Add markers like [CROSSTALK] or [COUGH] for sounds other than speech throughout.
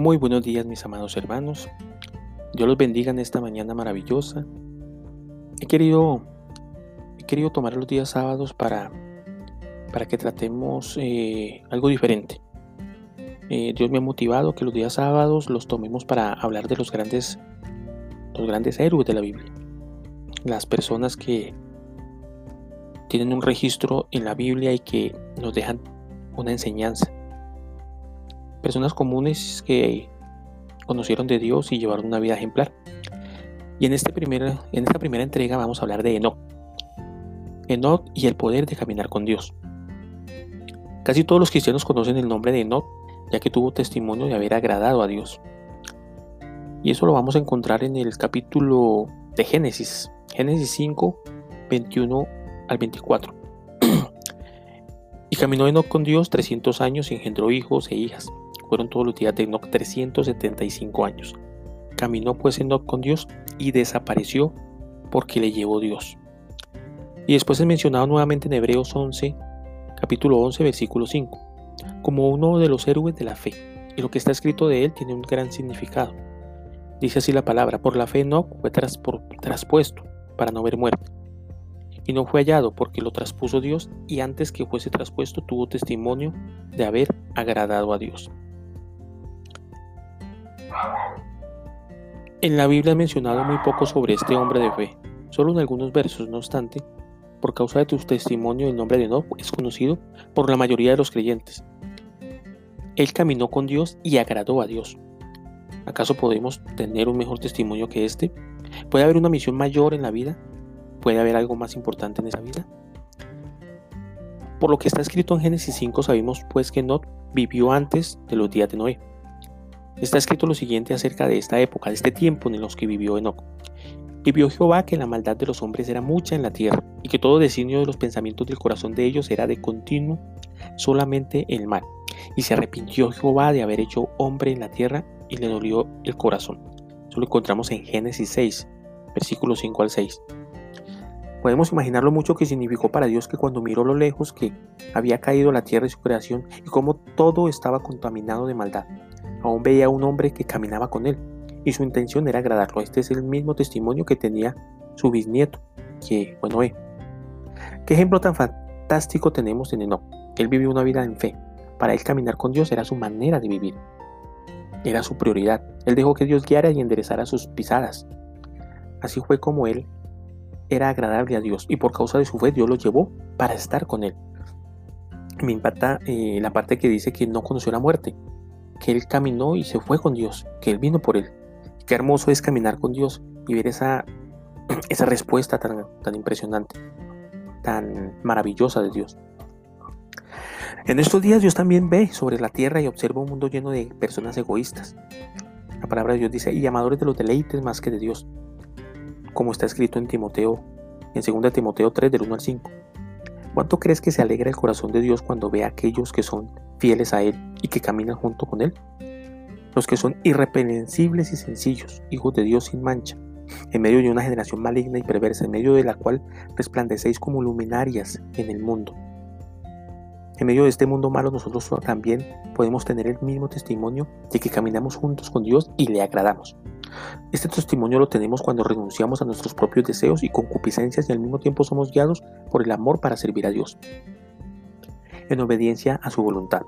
Muy buenos días mis amados hermanos. Dios los bendiga en esta mañana maravillosa. He querido, he querido tomar los días sábados para, para que tratemos eh, algo diferente. Eh, Dios me ha motivado que los días sábados los tomemos para hablar de los grandes, los grandes héroes de la Biblia. Las personas que tienen un registro en la Biblia y que nos dejan una enseñanza personas comunes que conocieron de Dios y llevaron una vida ejemplar. Y en, este primer, en esta primera entrega vamos a hablar de Enoch. Enoch y el poder de caminar con Dios. Casi todos los cristianos conocen el nombre de Enoch, ya que tuvo testimonio de haber agradado a Dios. Y eso lo vamos a encontrar en el capítulo de Génesis, Génesis 5, 21 al 24. [CLEARS THROAT] y caminó Enoch con Dios 300 años y engendró hijos e hijas. Fueron todos los días de Enoch 375 años. Caminó pues Enoch con Dios y desapareció porque le llevó Dios. Y después es mencionado nuevamente en Hebreos 11, capítulo 11, versículo 5, como uno de los héroes de la fe. Y lo que está escrito de él tiene un gran significado. Dice así la palabra, por la fe Enoch fue traspuesto para no ver muerte. Y no fue hallado porque lo traspuso Dios y antes que fuese traspuesto tuvo testimonio de haber agradado a Dios. En la Biblia ha mencionado muy poco sobre este hombre de fe, solo en algunos versos, no obstante, por causa de tu testimonio el nombre de Enoch es conocido por la mayoría de los creyentes. Él caminó con Dios y agradó a Dios. ¿Acaso podemos tener un mejor testimonio que este? ¿Puede haber una misión mayor en la vida? ¿Puede haber algo más importante en esa vida? Por lo que está escrito en Génesis 5 sabemos pues que Enoch vivió antes de los días de Noé. Está escrito lo siguiente acerca de esta época, de este tiempo en los que vivió Enoch. Y vio Jehová que la maldad de los hombres era mucha en la tierra, y que todo designio de los pensamientos del corazón de ellos era de continuo solamente el mal. Y se arrepintió Jehová de haber hecho hombre en la tierra, y le dolió el corazón. Eso lo encontramos en Génesis 6, versículos 5 al 6. Podemos imaginar lo mucho que significó para Dios que cuando miró lo lejos que había caído la tierra y su creación, y cómo todo estaba contaminado de maldad, aún veía a un hombre que caminaba con él, y su intención era agradarlo. Este es el mismo testimonio que tenía su bisnieto, que bueno, eh. ¿Qué ejemplo tan fantástico tenemos en Enoch? Él vivió una vida en fe. Para él caminar con Dios era su manera de vivir. Era su prioridad. Él dejó que Dios guiara y enderezara sus pisadas. Así fue como él era agradable a Dios y por causa de su fe Dios lo llevó para estar con él. Me impacta eh, la parte que dice que no conoció la muerte que él caminó y se fue con Dios, que él vino por él. Qué hermoso es caminar con Dios y ver esa, [CLEARS THROAT] esa respuesta tan, tan impresionante, tan maravillosa de Dios. En estos días Dios también ve sobre la tierra y observa un mundo lleno de personas egoístas. La palabra de Dios dice, y amadores de los deleites más que de Dios, como está escrito en Timoteo, en 2 Timoteo 3 del 1 al 5. ¿Cuánto crees que se alegra el corazón de Dios cuando ve a aquellos que son fieles a Él y que caminan junto con Él? Los que son irreprensibles y sencillos, hijos de Dios sin mancha, en medio de una generación maligna y perversa, en medio de la cual resplandecéis como luminarias en el mundo. En medio de este mundo malo nosotros también podemos tener el mismo testimonio de que caminamos juntos con Dios y le agradamos. Este testimonio lo tenemos cuando renunciamos a nuestros propios deseos y concupiscencias y al mismo tiempo somos guiados por el amor para servir a Dios, en obediencia a su voluntad.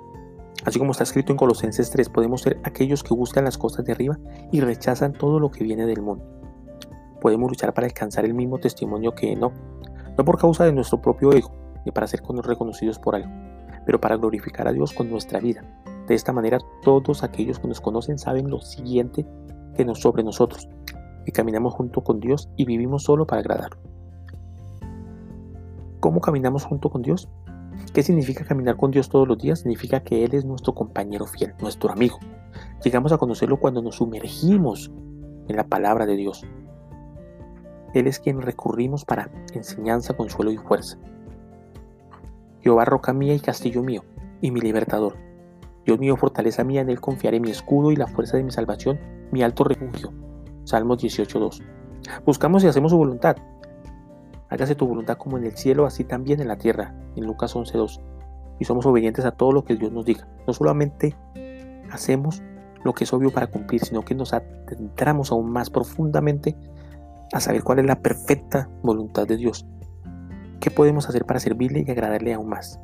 Así como está escrito en Colosenses 3, podemos ser aquellos que buscan las cosas de arriba y rechazan todo lo que viene del mundo. Podemos luchar para alcanzar el mismo testimonio que no, no por causa de nuestro propio ego, ni para ser reconocidos por algo, pero para glorificar a Dios con nuestra vida. De esta manera todos aquellos que nos conocen saben lo siguiente que nos sobre nosotros, que caminamos junto con Dios y vivimos solo para agradarlo. ¿Cómo caminamos junto con Dios? ¿Qué significa caminar con Dios todos los días? Significa que Él es nuestro compañero fiel, nuestro amigo. Llegamos a conocerlo cuando nos sumergimos en la palabra de Dios. Él es quien recurrimos para enseñanza, consuelo y fuerza. Jehová roca mía y castillo mío, y mi libertador. Dios mío, fortaleza mía, en Él confiaré mi escudo y la fuerza de mi salvación, mi alto refugio. Salmos 18.2. Buscamos y hacemos su voluntad. Hágase tu voluntad como en el cielo, así también en la tierra, en Lucas 11.2. Y somos obedientes a todo lo que Dios nos diga. No solamente hacemos lo que es obvio para cumplir, sino que nos adentramos aún más profundamente a saber cuál es la perfecta voluntad de Dios. ¿Qué podemos hacer para servirle y agradarle aún más?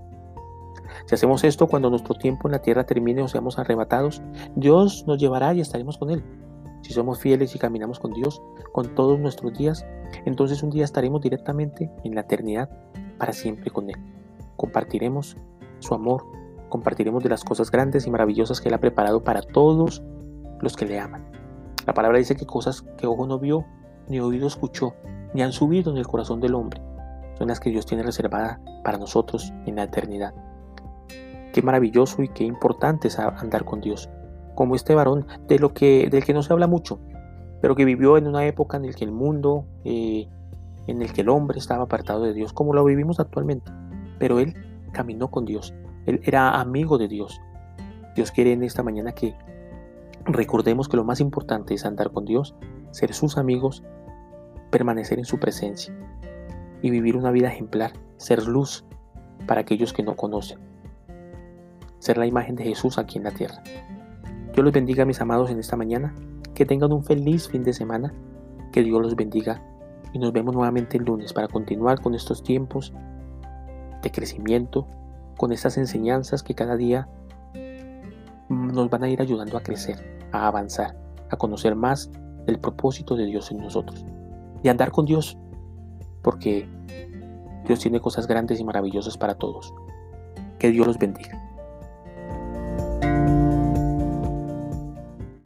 Si hacemos esto cuando nuestro tiempo en la tierra termine o seamos arrebatados, Dios nos llevará y estaremos con Él. Si somos fieles y caminamos con Dios con todos nuestros días, entonces un día estaremos directamente en la eternidad para siempre con Él. Compartiremos su amor, compartiremos de las cosas grandes y maravillosas que Él ha preparado para todos los que le aman. La palabra dice que cosas que ojo no vio, ni oído escuchó, ni han subido en el corazón del hombre, son las que Dios tiene reservada para nosotros en la eternidad. Qué maravilloso y qué importante es andar con Dios, como este varón de lo que, del que no se habla mucho, pero que vivió en una época en la que el mundo, eh, en el que el hombre estaba apartado de Dios, como lo vivimos actualmente. Pero él caminó con Dios, él era amigo de Dios. Dios quiere en esta mañana que recordemos que lo más importante es andar con Dios, ser sus amigos, permanecer en su presencia y vivir una vida ejemplar, ser luz para aquellos que no conocen, ser la imagen de Jesús aquí en la tierra. Dios los bendiga, mis amados, en esta mañana. Que tengan un feliz fin de semana. Que Dios los bendiga. Y nos vemos nuevamente el lunes para continuar con estos tiempos de crecimiento, con estas enseñanzas que cada día nos van a ir ayudando a crecer, a avanzar, a conocer más del propósito de Dios en nosotros. Y andar con Dios, porque Dios tiene cosas grandes y maravillosas para todos. Que Dios los bendiga.